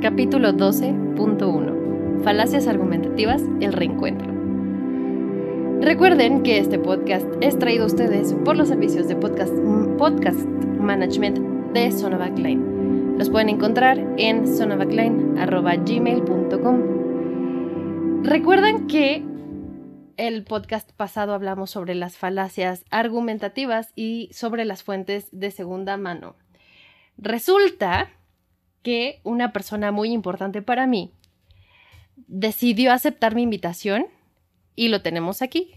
Capítulo 12.1. Falacias argumentativas, el reencuentro. Recuerden que este podcast es traído a ustedes por los servicios de podcast, podcast management de Sonovac Line. Los pueden encontrar en sonavacline.gmail.com. Recuerden que el podcast pasado hablamos sobre las falacias argumentativas y sobre las fuentes de segunda mano. Resulta que una persona muy importante para mí decidió aceptar mi invitación y lo tenemos aquí.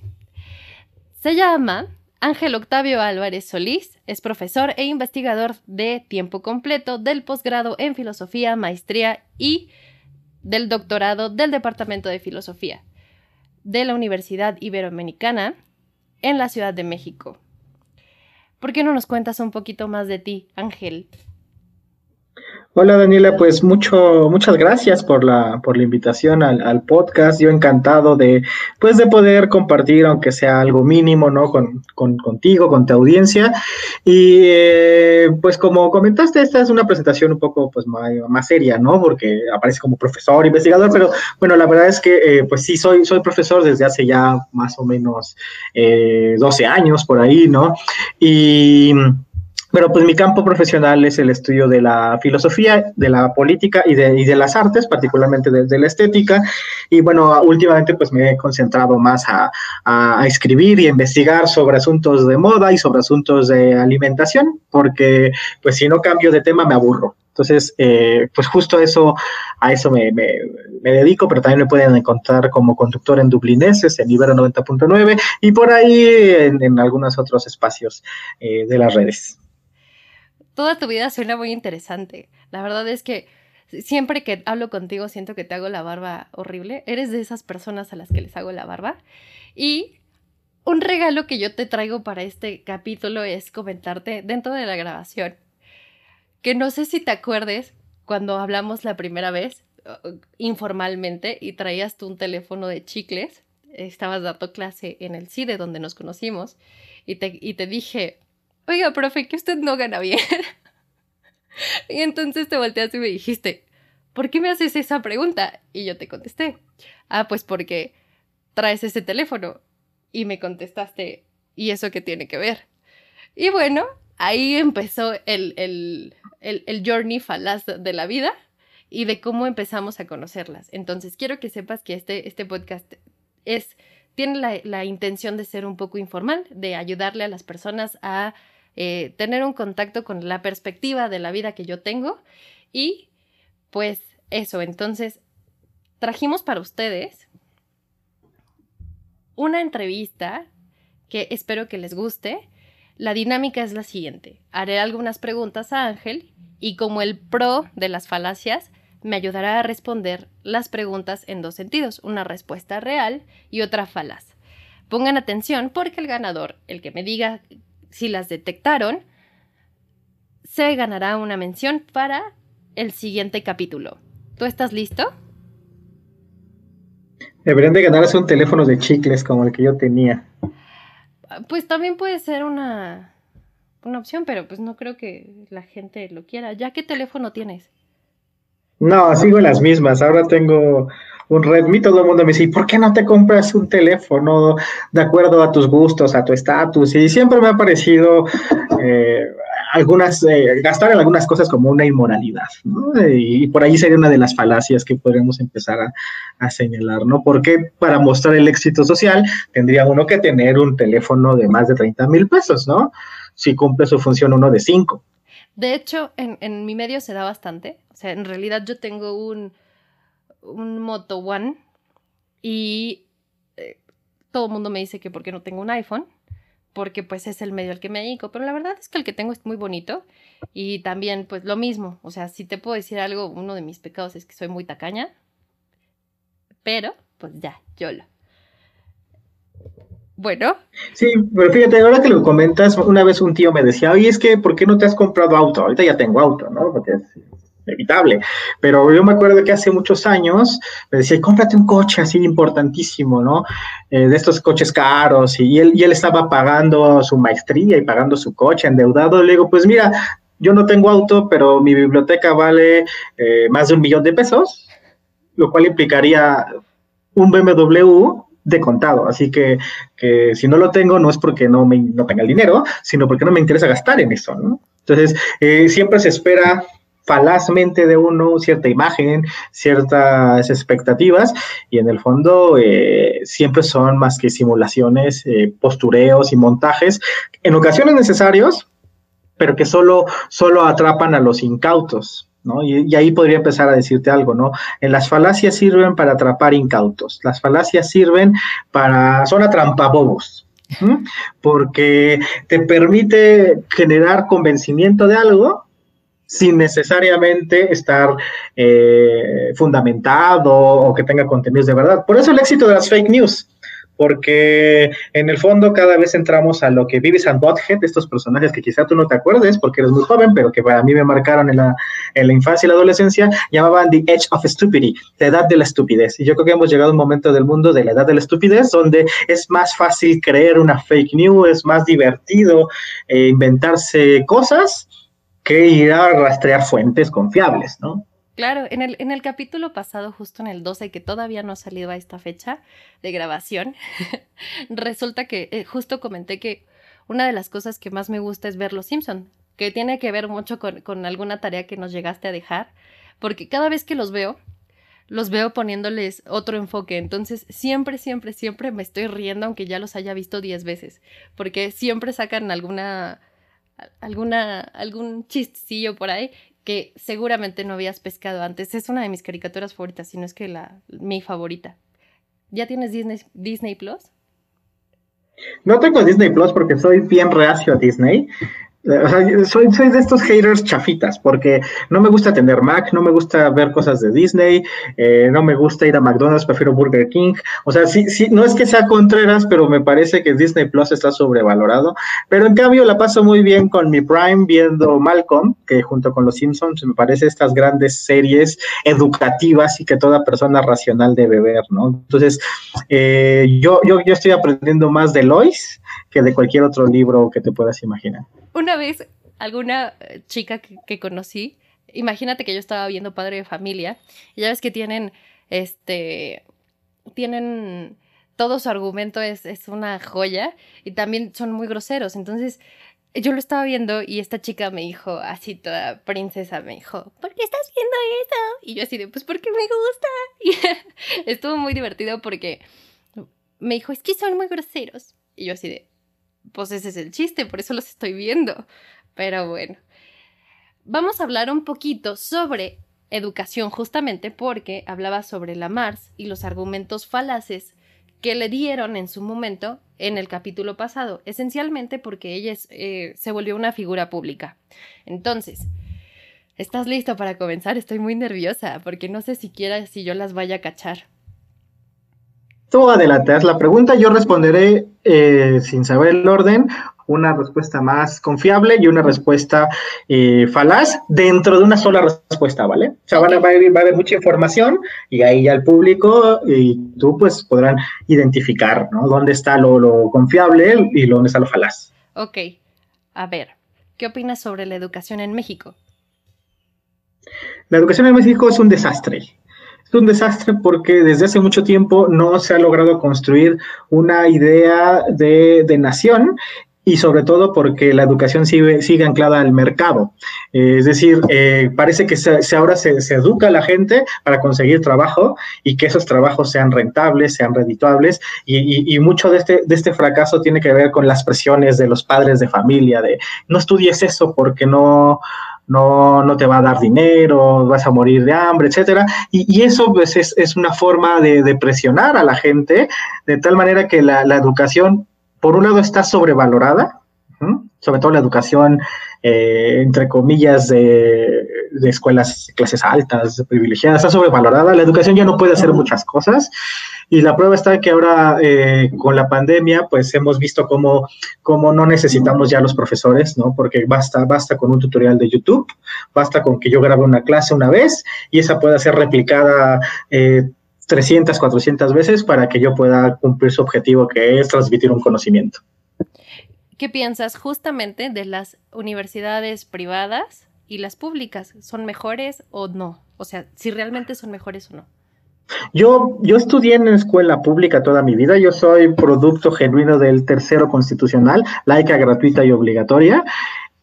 Se llama Ángel Octavio Álvarez Solís, es profesor e investigador de tiempo completo del posgrado en filosofía, maestría y del doctorado del Departamento de Filosofía de la Universidad Iberoamericana en la Ciudad de México. ¿Por qué no nos cuentas un poquito más de ti, Ángel? Hola Daniela, pues mucho, muchas gracias por la, por la invitación al, podcast. Yo encantado de, pues de poder compartir, aunque sea algo mínimo, ¿no? Con, contigo, con tu audiencia. Y eh, pues como comentaste, esta es una presentación un poco pues más, seria, ¿no? Porque aparece como profesor, investigador, pero bueno, la verdad es que eh, pues sí, soy, soy profesor desde hace ya más o menos 12 eh, años por ahí, ¿no? Y pero pues mi campo profesional es el estudio de la filosofía, de la política y de, y de las artes, particularmente de, la estética. Y bueno, últimamente pues me he concentrado más a, a, escribir y investigar sobre asuntos de moda y sobre asuntos de alimentación, porque pues si no cambio de tema me aburro. Entonces, eh, pues justo eso, a eso me, dedico, pero también me pueden encontrar como conductor en Dublineses, en Ibero 90.9 y por ahí en, en algunos otros espacios eh, de las redes toda tu vida suena muy interesante. La verdad es que siempre que hablo contigo siento que te hago la barba horrible. Eres de esas personas a las que les hago la barba. Y un regalo que yo te traigo para este capítulo es comentarte dentro de la grabación. Que no sé si te acuerdes cuando hablamos la primera vez uh, informalmente y traías tú un teléfono de chicles. Estabas dando clase en el CIDE donde nos conocimos y te, y te dije, oiga, profe, que usted no gana bien. y entonces te volteaste y me dijiste, ¿por qué me haces esa pregunta? Y yo te contesté, ah, pues porque traes ese teléfono. Y me contestaste, ¿y eso qué tiene que ver? Y bueno, ahí empezó el, el, el, journey falaz de la vida y de cómo empezamos a conocerlas. Entonces, quiero que sepas que este, este podcast es, tiene la, la intención de ser un poco informal, de ayudarle a las personas a eh, tener un contacto con la perspectiva de la vida que yo tengo y pues eso, entonces trajimos para ustedes una entrevista que espero que les guste. La dinámica es la siguiente. Haré algunas preguntas a Ángel y como el pro de las falacias, me ayudará a responder las preguntas en dos sentidos, una respuesta real y otra falaz. Pongan atención porque el ganador, el que me diga si las detectaron, se ganará una mención para el siguiente capítulo. ¿Tú estás listo? Deberían de ganarse un teléfono de chicles como el que yo tenía. Pues también puede ser una, una opción, pero pues no creo que la gente lo quiera. ¿Ya qué teléfono tienes? No, sigo en las mismas. Ahora tengo un Redmi, todo el mundo me dice, ¿por qué no te compras un teléfono de acuerdo a tus gustos, a tu estatus? Y siempre me ha parecido eh, algunas, eh, gastar en algunas cosas como una inmoralidad, ¿no? Y, por ahí sería una de las falacias que podríamos empezar a, a, señalar, ¿no? Porque para mostrar el éxito social tendría uno que tener un teléfono de más de 30 mil pesos, ¿no? Si cumple su función uno de 5. De hecho, en, en mi medio se da bastante. O sea, en realidad yo tengo un un Moto One y eh, todo el mundo me dice que porque no tengo un iPhone, porque pues es el medio al que me dedico, pero la verdad es que el que tengo es muy bonito y también pues lo mismo, o sea, si te puedo decir algo, uno de mis pecados es que soy muy tacaña, pero pues ya, yo lo. Bueno. Sí, pero fíjate, ahora que lo comentas, una vez un tío me decía, oye, es que, ¿por qué no te has comprado auto? Ahorita ya tengo auto, ¿no? Porque inevitable. Pero yo me acuerdo que hace muchos años me decía, cómprate un coche así importantísimo, ¿no? Eh, de estos coches caros. Y él, y él estaba pagando su maestría y pagando su coche endeudado. Le digo, pues mira, yo no tengo auto, pero mi biblioteca vale eh, más de un millón de pesos, lo cual implicaría un BMW de contado. Así que, si no lo tengo, no es porque no, me, no tenga el dinero, sino porque no me interesa gastar en eso, ¿no? Entonces, eh, siempre se espera falazmente de uno cierta imagen, ciertas expectativas y en el fondo eh, siempre son más que simulaciones, eh, postureos y montajes, en ocasiones necesarios, pero que solo, solo atrapan a los incautos. ¿No? Y, ahí podría empezar a decirte algo, ¿no? En las falacias sirven para atrapar incautos, las falacias sirven para, son atrampabobos, porque te permite generar convencimiento de algo sin necesariamente estar eh, fundamentado o que tenga contenidos de verdad. Por eso el éxito de las fake news, porque en el fondo cada vez entramos a lo que Vivis and Butthead, estos personajes que quizá tú no te acuerdes porque eres muy joven, pero que para mí me marcaron en la, en la infancia y la adolescencia, llamaban The Edge of Stupidity, la edad de la estupidez. Y yo creo que hemos llegado a un momento del mundo de la edad de la estupidez donde es más fácil creer una fake news, es más divertido eh, inventarse cosas que ir a rastrear fuentes confiables, ¿no? Claro, en el, en el capítulo pasado, justo en el 12, que todavía no ha salido a esta fecha de grabación, resulta que eh, justo comenté que una de las cosas que más me gusta es ver Los Simpson, que tiene que ver mucho con, con alguna tarea que nos llegaste a dejar, porque cada vez que los veo, los veo poniéndoles otro enfoque. Entonces, siempre, siempre, siempre me estoy riendo, aunque ya los haya visto diez veces, porque siempre sacan alguna alguna, algún chistecillo por ahí que seguramente no habías pescado antes. Es una de mis caricaturas favoritas, si no es que la, mi favorita. ¿Ya tienes Disney, Disney Plus? No tengo Disney Plus porque soy bien reacio a Disney. Soy, soy de estos haters chafitas, porque no me gusta tener Mac, no me gusta ver cosas de Disney, eh, no me gusta ir a McDonald's, prefiero Burger King. O sea, sí, sí, no es que sea Contreras, pero me parece que Disney Plus está sobrevalorado. Pero en cambio la paso muy bien con mi Prime viendo Malcolm, que junto con los Simpsons me parece estas grandes series educativas y que toda persona racional debe ver, ¿no? Entonces, eh, yo, yo, yo estoy aprendiendo más de Lois que de cualquier otro libro que te puedas imaginar. Una vez, alguna eh, chica que, conocí, imagínate que yo estaba viendo Padre de Familia, y ya ves que tienen, este, tienen, todo su argumento es, es una joya, y también son muy groseros, entonces yo lo estaba viendo y esta chica me dijo, así toda princesa, me dijo, ¿por qué estás viendo eso? Y yo así de, pues porque me gusta. Y estuvo muy divertido porque me dijo, es que son muy groseros. Y yo así de, pues ese es el chiste, por eso los estoy viendo. Pero bueno, vamos a hablar un poquito sobre educación justamente porque hablaba sobre la Mars y los argumentos falaces que le dieron en su momento en el capítulo pasado, esencialmente porque ella eh, se volvió una figura pública. Entonces, ¿estás listo para comenzar? Estoy muy nerviosa porque no sé siquiera si yo las vaya a cachar. Tú adelantas la pregunta, yo responderé eh, sin saber el orden, una respuesta más confiable y una respuesta eh, falaz dentro de una sola respuesta, ¿vale? O sea, van a, va, a haber, mucha información y ahí ya el público y tú pues podrán identificar, ¿no? Dónde está lo, lo confiable y dónde está lo falaz. Ok, a ver, ¿qué opinas sobre la educación en México? La educación en México es un desastre un desastre porque desde hace mucho tiempo no se ha logrado construir una idea de, nación y sobre todo porque la educación sigue, sigue anclada al mercado. Eh, es decir, eh, parece que se, ahora se, educa a la gente para conseguir trabajo y que esos trabajos sean rentables, sean redituables y, y, mucho de este, de este fracaso tiene que ver con las presiones de los padres de familia, de no estudies eso porque no no, no te va a dar dinero, vas a morir de hambre, etcétera. Y, eso pues, es, una forma de, presionar a la gente, de tal manera que la, educación, por un lado, está sobrevalorada, sobre todo la educación, eh, entre comillas, de, de escuelas, clases altas, privilegiadas, está sobrevalorada. La educación ya no puede hacer muchas cosas. Y la prueba está que ahora eh, con la pandemia, pues hemos visto cómo, cómo no necesitamos ya los profesores, ¿no? Porque basta, basta con un tutorial de YouTube, basta con que yo grabe una clase una vez y esa pueda ser replicada. 300, eh, 400 veces para que yo pueda cumplir su objetivo, que es transmitir un conocimiento. ¿qué piensas justamente de las universidades privadas y las públicas? ¿Son mejores o no? O sea, si realmente son mejores o no. Yo, yo estudié en escuela pública toda mi vida, yo soy producto genuino del tercero constitucional, laica, gratuita y obligatoria,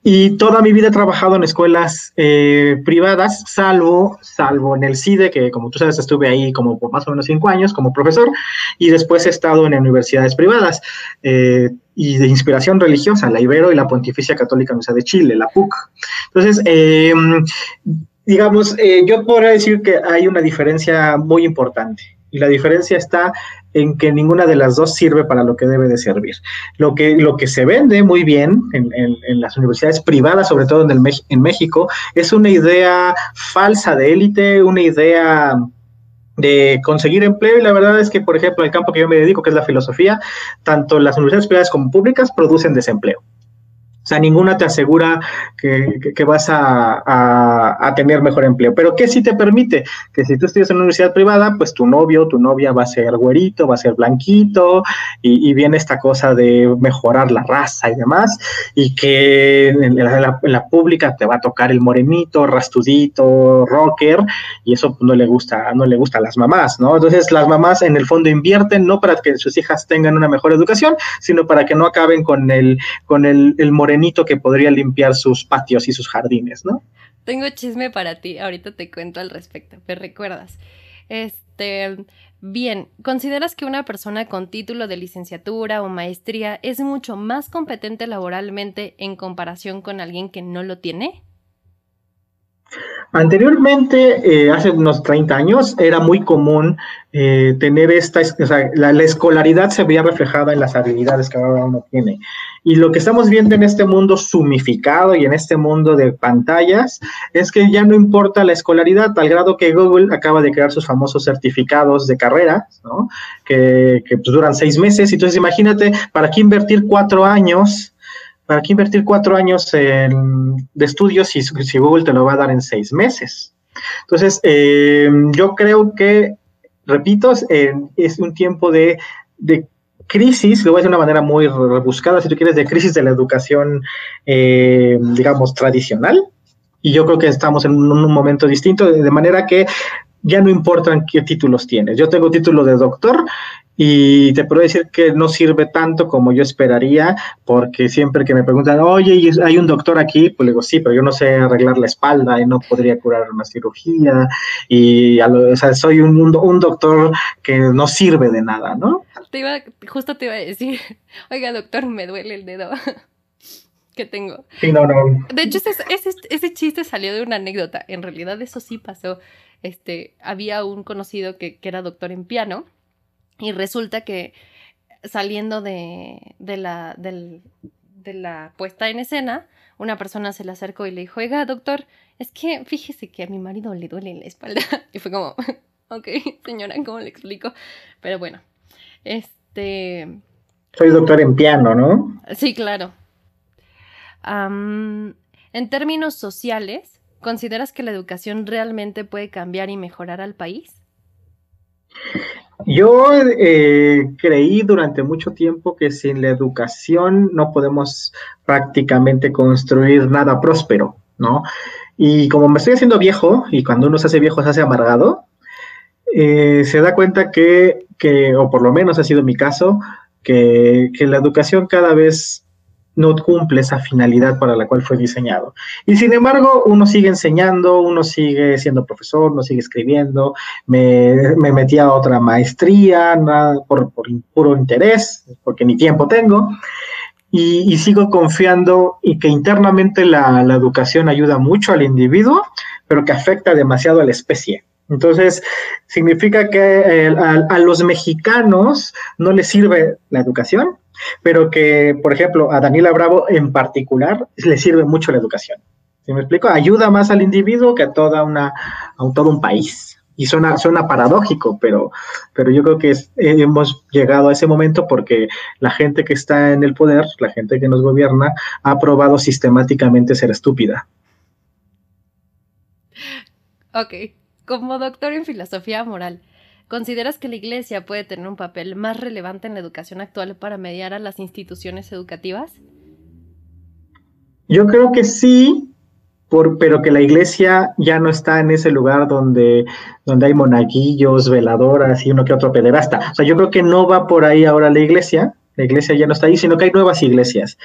y toda mi vida he trabajado en escuelas eh, privadas, salvo, salvo en el CIDE, que como tú sabes estuve ahí como por más o menos cinco años como profesor, y después he estado en universidades privadas eh, y de inspiración religiosa, la Ibero y la Pontificia Católica Universidad de Chile, la PUC. Entonces, eh, digamos, yo podría decir que hay una diferencia muy importante. Y la diferencia está en que ninguna de las dos sirve para lo que debe de servir. Lo que, lo que se vende muy bien en, las universidades privadas, sobre todo en, el, en México, es una idea falsa de élite, una idea de conseguir empleo y la verdad es que, por ejemplo, el campo que yo me dedico, que es la filosofía, tanto las universidades privadas como públicas producen desempleo. Sea, ninguna te asegura que, vas a, tener mejor empleo. Pero ¿qué sí te permite? Que si tú estudias en una universidad privada, pues tu novio, tu novia va a ser güerito, va a ser blanquito, y, viene esta cosa de mejorar la raza y demás, y que en la, pública te va a tocar el morenito, rastudito, rocker, y eso no le gusta, no le gusta a las mamás, ¿no? Entonces las mamás en el fondo invierten no para que sus hijas tengan una mejor educación, sino para que no acaben con el, con el, el morenito que podría limpiar sus patios y sus jardines, ¿no? Tengo chisme para ti, ahorita te cuento al respecto, ¿me recuerdas? Este, bien, ¿consideras que una persona con título de licenciatura o maestría es mucho más competente laboralmente en comparación con alguien que no lo tiene? Anteriormente, eh, hace unos 30 años, era muy común eh, tener esta, o sea, la, escolaridad se veía reflejada en las habilidades que ahora uno tiene. Y lo que estamos viendo en este mundo sumificado y en este mundo de pantallas es que ya no importa la escolaridad, al grado que Google acaba de crear sus famosos certificados de carrera, ¿no? que, que pues, duran seis meses. Entonces, imagínate, ¿para qué invertir cuatro años? ¿Para qué invertir cuatro años de estudios si, si, Google te lo va a dar en seis meses? Entonces, eh, yo creo que, repito, es un tiempo de, crisis, lo voy a decir de una manera muy rebuscada, si tú quieres, de crisis de la educación, eh, digamos, tradicional. Y yo creo que estamos en un momento distinto, de manera que ya no importan qué títulos tienes. Yo tengo título de doctor y te puedo decir que no sirve tanto como yo esperaría, porque siempre que me preguntan, oye, ¿hay un doctor aquí? Pues le digo, sí, pero yo no sé arreglar la espalda y no podría curar una cirugía. Y o sea, soy un, un doctor que no sirve de nada, ¿no? Te iba, justo te iba a decir, oiga, doctor, me duele el dedo. que tengo. Sí, no, no. De hecho, ese, ese, ese, chiste salió de una anécdota. En realidad, eso sí pasó. Este, había un conocido que, que era doctor en piano y resulta que saliendo de, de, la, de la puesta en escena, una persona se le acercó y le dijo, oiga, doctor, es que fíjese que a mi marido le duele la espalda. Y fue como, ok, señora, ¿cómo le explico? Pero bueno, este... Soy doctor en piano, ¿no? Sí, claro. en términos sociales, ¿consideras que la educación realmente puede cambiar y mejorar al país? Yo eh, creí durante mucho tiempo que sin la educación no podemos prácticamente construir nada próspero, ¿no? Y como me estoy haciendo viejo, y cuando uno se hace viejo se hace amargado, eh, se da cuenta que, que, o por lo menos ha sido mi caso, que, que la educación cada vez no cumple esa finalidad para la cual fue diseñado. Y sin embargo, uno sigue enseñando, uno sigue siendo profesor, uno sigue escribiendo, me, metí a otra maestría nada, por, puro interés, porque ni tiempo tengo, y, sigo confiando y que internamente la, educación ayuda mucho al individuo, pero que afecta demasiado a la especie. Entonces, significa que eh, a, los mexicanos no les sirve la educación, pero que, por ejemplo, a Daniela Bravo en particular le sirve mucho la educación. ¿Sí me explico? Ayuda más al individuo que a, toda una, a todo un país. Y suena, suena paradójico, pero, pero yo creo que hemos llegado a ese momento porque la gente que está en el poder, la gente que nos gobierna, ha probado sistemáticamente ser estúpida. Ok, como doctor en filosofía moral, ¿Consideras que la Iglesia puede tener un papel más relevante en la educación actual para mediar a las instituciones educativas? Yo creo que sí, por, pero que la iglesia ya no está en ese lugar donde, donde hay monaguillos, veladoras y uno que otro pederasta. O sea, yo creo que no va por ahí ahora la iglesia, la iglesia ya no está ahí, sino que hay nuevas iglesias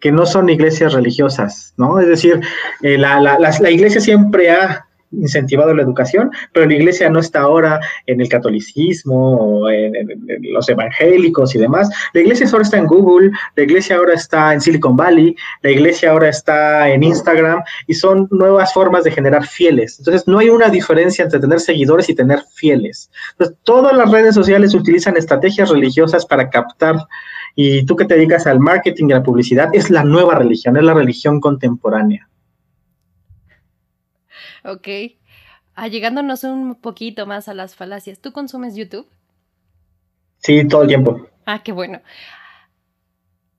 que no son iglesias religiosas, ¿no? Es decir, eh, la, la, la, iglesia siempre ha incentivado la educación, pero la iglesia no está ahora en el catolicismo o en, los evangélicos y demás. La iglesia ahora está en Google, la iglesia ahora está en Silicon Valley, la iglesia ahora está en Instagram y son nuevas formas de generar fieles. Entonces, no hay una diferencia entre tener seguidores y tener fieles. Entonces, todas las redes sociales utilizan estrategias religiosas para captar y tú que te dedicas al marketing y a la publicidad, es la nueva religión, es la religión contemporánea. Ok. Ah, llegándonos un poquito más a las falacias, ¿tú consumes YouTube? Sí, todo el tiempo. Ah, qué bueno.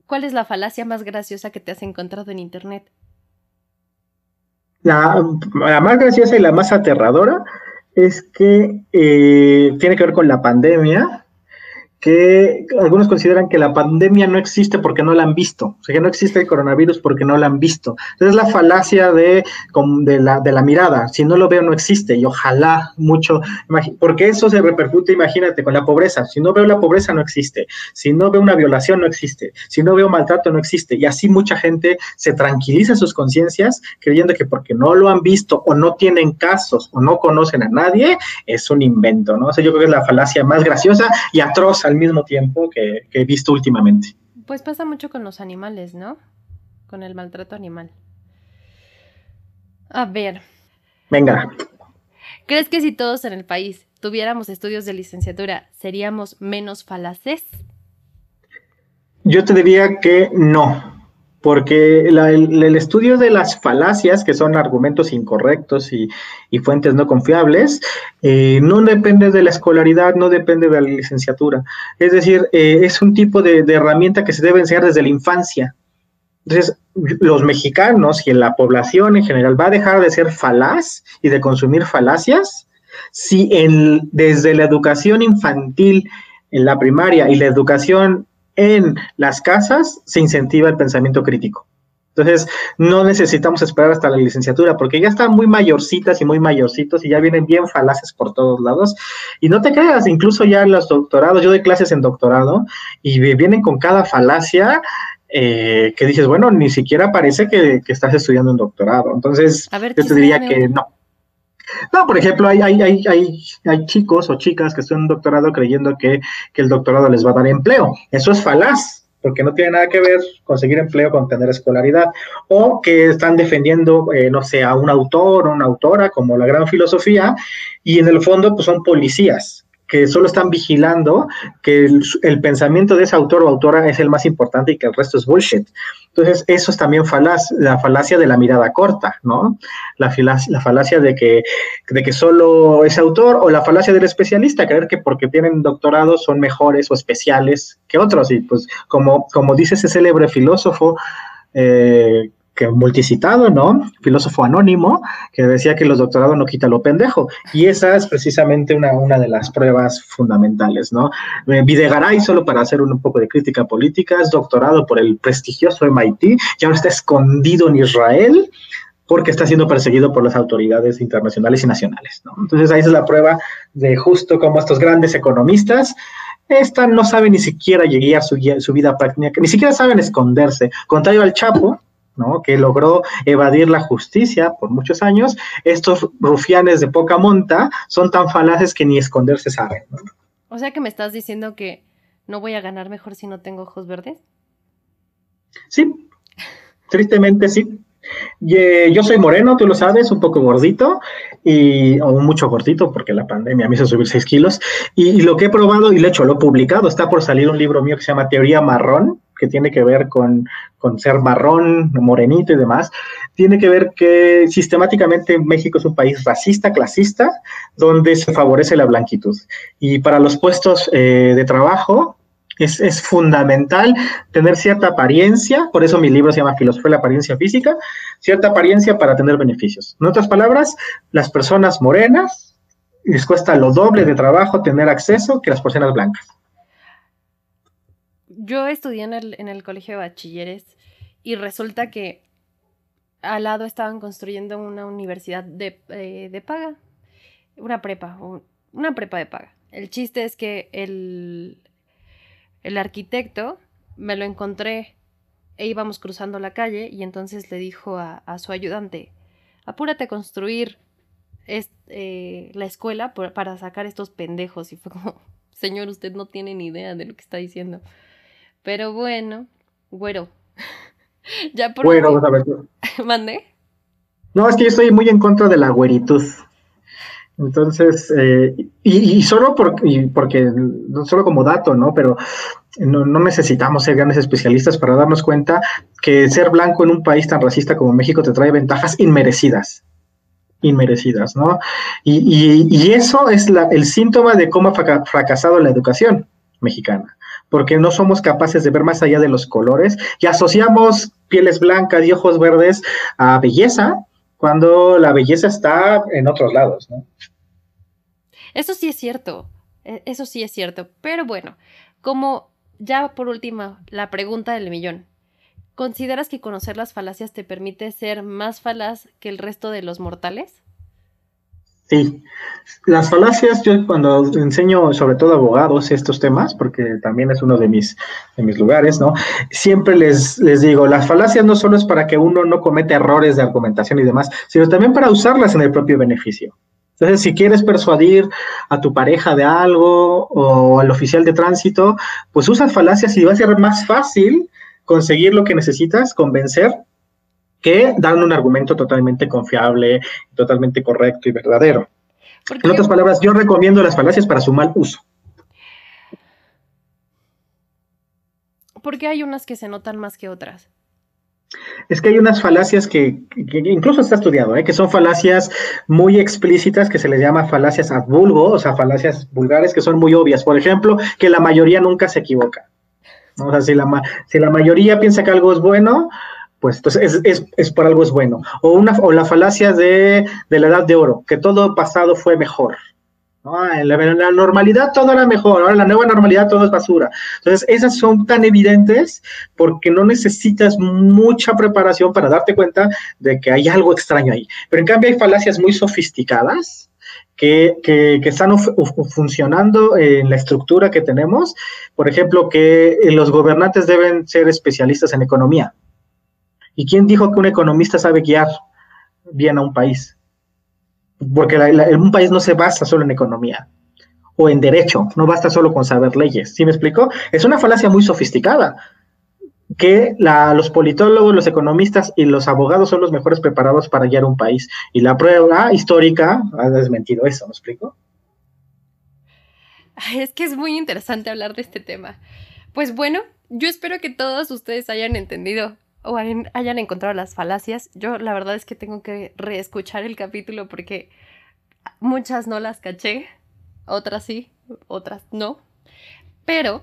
¿Cuál es la falacia más graciosa que te has encontrado en Internet? La, más graciosa y la más aterradora es que eh, tiene que ver con la pandemia que algunos consideran que la pandemia no existe porque no la han visto, o sea, que no existe el coronavirus porque no la han visto. Entonces, la falacia de, de la mirada, si no lo veo no existe, y ojalá mucho, porque eso se repercute, imagínate, con la pobreza, si no veo la pobreza no existe, si no veo una violación no existe, si no veo maltrato no existe, y así mucha gente se tranquiliza sus conciencias creyendo que porque no lo han visto o no tienen casos o no conocen a nadie, es un invento, ¿no? O sea, yo creo que es la falacia más graciosa y atroz al mismo tiempo que, he visto últimamente. Pues pasa mucho con los animales, ¿no? Con el maltrato animal. A ver. Venga. ¿Crees que si todos en el país tuviéramos estudios de licenciatura, seríamos menos falaces? Yo te diría que no porque el, estudio de las falacias, que son argumentos incorrectos y, fuentes no confiables, eh, no depende de la escolaridad, no depende de la licenciatura. Es decir, eh, es un tipo de, herramienta que se debe enseñar desde la infancia. Entonces, los mexicanos y la población en general va a dejar de ser falaz y de consumir falacias si desde la educación infantil en la primaria y la educación en las casas se incentiva el pensamiento crítico. Entonces, no necesitamos esperar hasta la licenciatura, porque ya están muy mayorcitas y muy mayorcitos y ya vienen bien falaces por todos lados. Y no te creas, incluso ya los doctorados, yo doy clases en doctorado y vienen con cada falacia eh, que dices, bueno, ni siquiera parece que, estás estudiando un doctorado. Entonces, yo te diría que no. No, por ejemplo, hay, hay, hay, hay, chicos o chicas que están en doctorado creyendo que, el doctorado les va a dar empleo. Eso es falaz, porque no tiene nada que ver conseguir empleo con tener escolaridad. O que están defendiendo, eh, no sé, a un autor o una autora como la gran filosofía, y en el fondo pues son policías que solo están vigilando que el, pensamiento de ese autor o autora es el más importante y que el resto es bullshit. Entonces, eso es también la falacia de la mirada corta, ¿no? La, la falacia de que, de que solo es autor o la falacia del especialista, creer que porque tienen doctorado son mejores o especiales que otros. Y pues, como, como dice ese célebre filósofo, eh, que multicitado, ¿no? Filósofo anónimo, que decía que los doctorados no quita lo pendejo. Y esa es precisamente una, una de las pruebas fundamentales, ¿no? Eh, Videgaray, solo para hacer un poco de crítica política, es doctorado por el prestigioso MIT y ahora está escondido en Israel porque está siendo perseguido por las autoridades internacionales y nacionales, ¿no? Entonces ahí es la prueba de justo cómo estos grandes economistas esta no saben ni siquiera llegar su, su vida práctica, ni siquiera saben esconderse. Contrario al Chapo, que logró evadir la justicia por muchos años, estos rufianes de poca monta son tan falaces que ni esconderse saben. O sea que me estás diciendo que no voy a ganar mejor si no tengo ojos verdes. Sí, tristemente sí. Yo soy moreno, tú lo sabes, un poco gordito, y, o mucho gordito, porque la pandemia me hizo subir 6 kilos. Y, lo que he probado y lo he hecho, lo he publicado, está por salir un libro mío que se llama Teoría Marrón, que tiene que ver con, ser marrón, morenito y demás, tiene que ver que sistemáticamente México es un país racista, clasista, donde se favorece la blanquitud. Y para los puestos eh, de trabajo, es, fundamental tener cierta apariencia, por eso mi libro se llama Filosofía de la Apariencia Física, cierta apariencia para tener beneficios. En otras palabras, las personas morenas les cuesta lo doble de trabajo tener acceso que las personas blancas yo estudié en el, en el colegio de bachilleres y resulta que al lado estaban construyendo una universidad de, eh, de paga, una prepa, una prepa de paga. El chiste es que el, el arquitecto me lo encontré e íbamos cruzando la calle y entonces le dijo a, su ayudante, apúrate a construir eh, la escuela para sacar estos pendejos. Y fue como, señor, usted no tiene ni idea de lo que está diciendo. Pero bueno, güero. ya por bueno, a ver. ¿Mande? No, es que yo estoy muy en contra de la güeritud. Entonces, eh, y, solo por, porque, no solo como dato, ¿no? Pero no, necesitamos ser grandes especialistas para darnos cuenta que ser blanco en un país tan racista como México te trae ventajas inmerecidas. Inmerecidas, ¿no? Y, eso es el síntoma de cómo ha fracasado la educación mexicana, porque no somos capaces de ver más allá de los colores y asociamos pieles blancas y ojos verdes a belleza, cuando la belleza está en otros lados, ¿no? Eso sí es cierto, e, eso sí es cierto, pero bueno, como ya por último, la pregunta del millón. ¿Consideras que conocer las falacias te permite ser más falaz que el resto de los mortales? Sí, las falacias, yo cuando enseño sobre todo abogados estos temas, porque también es uno de mis, de mis lugares, ¿no? Siempre les, les digo, las falacias no solo es para que uno no cometa errores de argumentación y demás, sino también para usarlas en el propio beneficio. Entonces, si quieres persuadir a tu pareja de algo o al oficial de tránsito, pues usa falacias y va a ser más fácil conseguir lo que necesitas, convencer, que dan un argumento totalmente confiable, totalmente correcto y verdadero. En otras palabras, yo recomiendo las falacias para su mal uso. Porque hay unas que se notan más que otras. Es que hay unas falacias que, incluso está estudiado, ¿eh? que son falacias muy explícitas, que se les llama falacias ad vulgo, o sea, falacias vulgares que son muy obvias. Por ejemplo, que la mayoría nunca se equivoca. O sea, si la, si la mayoría piensa que algo es bueno, pues entonces es, por algo es bueno. O, una, o la falacia de, la edad de oro, que todo pasado fue mejor. En, la, normalidad todo era mejor, ahora en la nueva normalidad todo es basura. Entonces, esas son tan evidentes porque no necesitas mucha preparación para darte cuenta de que hay algo extraño ahí. Pero en cambio hay falacias muy sofisticadas que, que, que, están funcionando en la estructura que tenemos. Por ejemplo, que los gobernantes deben ser especialistas en economía. ¿Y quién dijo que un economista sabe guiar bien a un país? Porque un país no se basa solo en economía o en derecho, no basta solo con saber leyes. ¿Sí me explico? Es una falacia muy sofisticada que los politólogos, los economistas y los abogados son los mejores preparados para guiar un país. Y la prueba histórica ha desmentido eso, ¿me explico? Es que es muy interesante hablar de este tema. Pues bueno, yo espero que todos ustedes hayan entendido o hayan encontrado las falacias. Yo la verdad es que tengo que reescuchar el capítulo porque muchas no las caché, otras sí, otras no. Pero,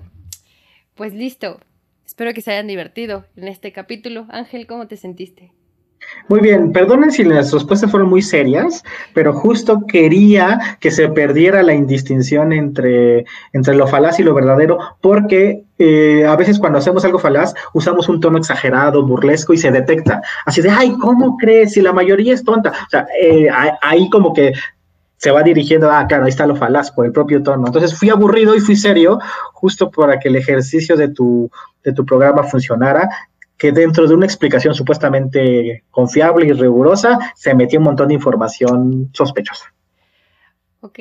pues listo. Espero que se hayan divertido en este capítulo. Ángel, ¿cómo te sentiste? Muy bien, perdonen si las respuestas fueron muy serias, pero justo quería que se perdiera la indistinción entre, entre lo falaz y lo verdadero, porque eh, a veces cuando hacemos algo falaz usamos un tono exagerado, burlesco y se detecta. Así de, ay, ¿cómo crees? Si la mayoría es tonta. O sea, eh, ahí como que se va dirigiendo, ah, claro, ahí está lo falaz por el propio tono. Entonces fui aburrido y fui serio justo para que el ejercicio de tu, de tu programa funcionara que dentro de una explicación supuestamente confiable y rigurosa se metió un montón de información sospechosa. Ok,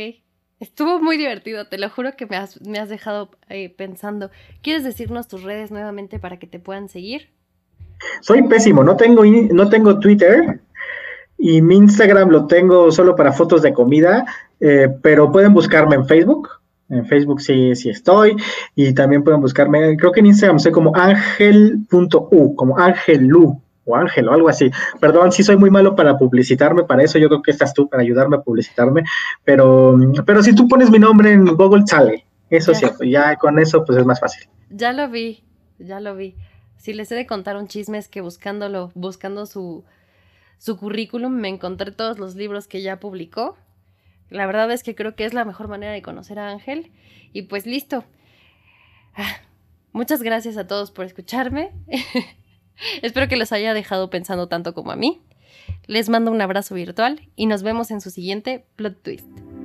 estuvo muy divertido, te lo juro que me has, me has dejado eh, pensando. ¿Quieres decirnos tus redes nuevamente para que te puedan seguir? Soy pésimo, no tengo, no tengo Twitter y mi Instagram lo tengo solo para fotos de comida, eh, pero pueden buscarme en Facebook en Facebook sí, sí estoy. Y también pueden buscarme, creo que en Instagram soy como ángel.u, como ángelu o ángel o algo así. Perdón, sí soy muy malo para publicitarme, para eso yo creo que estás tú para ayudarme a publicitarme. Pero, pero si tú pones mi nombre en Google sale. Eso sí, ya con eso pues es más fácil. Ya lo vi, ya lo vi. Si les he de contar un chisme es que buscándolo, buscando su, su currículum, me encontré todos los libros que ya publicó la verdad es que creo que es la mejor manera de conocer a Ángel. Y pues listo. Ah, muchas gracias a todos por escucharme. Espero que los haya dejado pensando tanto como a mí. Les mando un abrazo virtual y nos vemos en su siguiente plot twist.